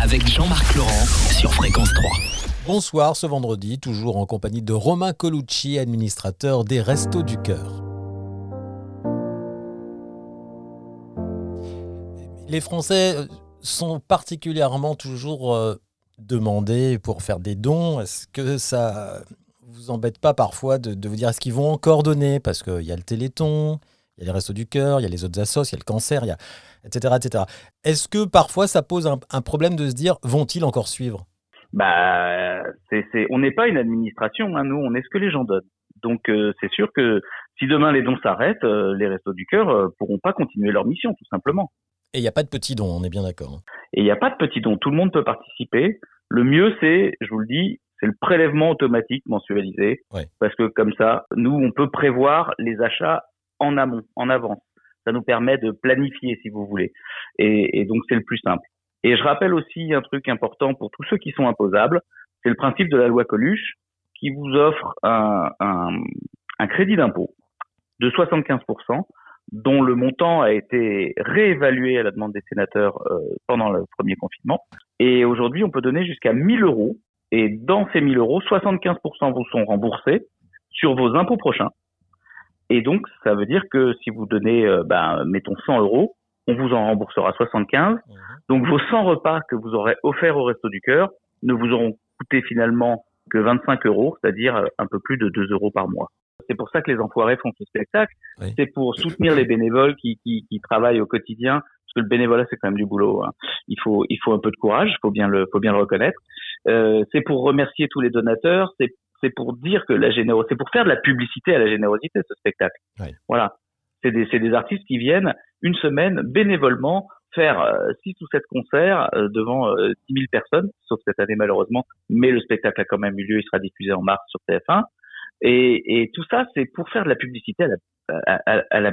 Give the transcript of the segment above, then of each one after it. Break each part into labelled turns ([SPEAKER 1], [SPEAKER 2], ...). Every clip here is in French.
[SPEAKER 1] Avec Jean-Marc Laurent sur Fréquence 3.
[SPEAKER 2] Bonsoir ce vendredi, toujours en compagnie de Romain Colucci, administrateur des Restos du Cœur. Les Français euh, sont particulièrement toujours euh, demandés pour faire des dons. Est-ce que ça vous embête pas parfois de, de vous dire est-ce qu'ils vont encore donner? Parce qu'il y a le Téléthon, il y a les Restos du Cœur, il y a les autres assos, il y a le cancer, il y a etc. etc. Est-ce que parfois ça pose un, un problème de se dire vont-ils encore suivre?
[SPEAKER 3] Bah, c'est, c'est, on n'est pas une administration, hein, nous, on est ce que les gens donnent. Donc, euh, c'est sûr que si demain les dons s'arrêtent, euh, les Restos du Cœur euh, pourront pas continuer leur mission, tout simplement.
[SPEAKER 2] Et il n'y a pas de petits dons, on est bien d'accord. hein.
[SPEAKER 3] Et il n'y a pas de petits dons, tout le monde peut participer. Le mieux, c'est, je vous le dis, c'est le prélèvement automatique mensualisé,
[SPEAKER 2] Ouais.
[SPEAKER 3] parce que comme ça, nous, on peut prévoir les achats en amont, en avance. Ça nous permet de planifier, si vous voulez. Et, donc, c'est le plus simple. Et je rappelle aussi un truc important pour tous ceux qui sont imposables, c'est le principe de la loi Coluche qui vous offre un crédit d'impôt de 75%, dont le montant a été réévalué à la demande des sénateurs euh, pendant le premier confinement. Et aujourd'hui, on peut donner jusqu'à 1000 euros. Et dans ces 1000 euros, 75% vous sont remboursés sur vos impôts prochains. Et donc, ça veut dire que si vous donnez, euh, ben, mettons 100 euros, on vous en remboursera 75. Donc vos 100 repas que vous aurez offerts au Resto du Cœur ne vous auront coûté finalement que 25 euros, c'est-à-dire euh, un peu plus de 2 euros par mois. C'est pour ça que les enfoirés font ce spectacle.
[SPEAKER 2] Oui.
[SPEAKER 3] C'est pour soutenir les bénévoles qui, qui, qui travaillent au quotidien, parce que le bénévolat c'est quand même du boulot. hein. Il faut il faut un peu de courage, faut bien le faut bien le reconnaître. Euh, c'est pour remercier tous les donateurs. C'est c'est pour dire que la générosité, c'est pour faire de la publicité à la générosité ce spectacle.
[SPEAKER 2] Oui.
[SPEAKER 3] Voilà. C'est des artistes qui viennent une semaine bénévolement faire euh, six ou sept concerts euh, devant euh, 10 000 personnes, sauf cette année malheureusement, mais le spectacle a quand même eu lieu, il sera diffusé en mars sur TF1. Et, et tout ça, c'est pour faire de la publicité à la, à, à- à la,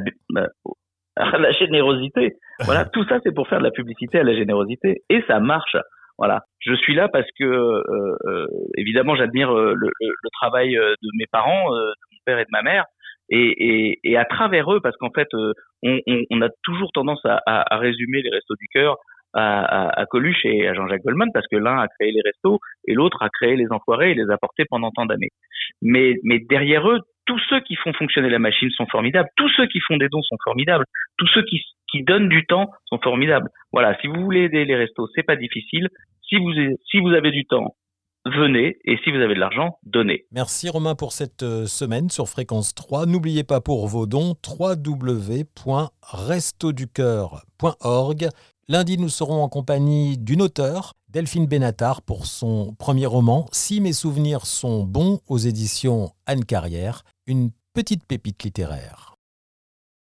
[SPEAKER 3] à la générosité. Voilà, tout ça, c'est pour faire de la publicité à la générosité. Et ça marche. Voilà, je suis là parce que euh, euh, évidemment j'admire euh, le, le- le travail euh, de mes parents, de mon père et de ma mère, et, et, et à travers eux, parce qu'en fait on, on, on a toujours tendance à, à, à résumer les restos du cœur à, à, à Coluche et à Jean-Jacques Goldman, parce que l'un a créé les restos et l'autre a créé les enfoirés et les a portés pendant tant d'années. Mais, mais derrière eux, tous ceux qui font fonctionner la machine sont formidables, tous ceux qui font des dons sont formidables, tous ceux qui, qui donnent du temps sont formidables. Voilà, si vous voulez aider les restos, c'est pas difficile. Si vous, si vous avez du temps, venez, et si vous avez de l'argent, donnez.
[SPEAKER 2] Merci Romain pour cette euh, semaine sur Fréquence 3. N'oubliez pas pour vos dons www.restoducœur.org. Lundi, nous serons en compagnie d'une auteure, Delphine Benatar, pour son premier roman Si mes souvenirs sont bons aux éditions Anne Carrière, une petite pépite littéraire.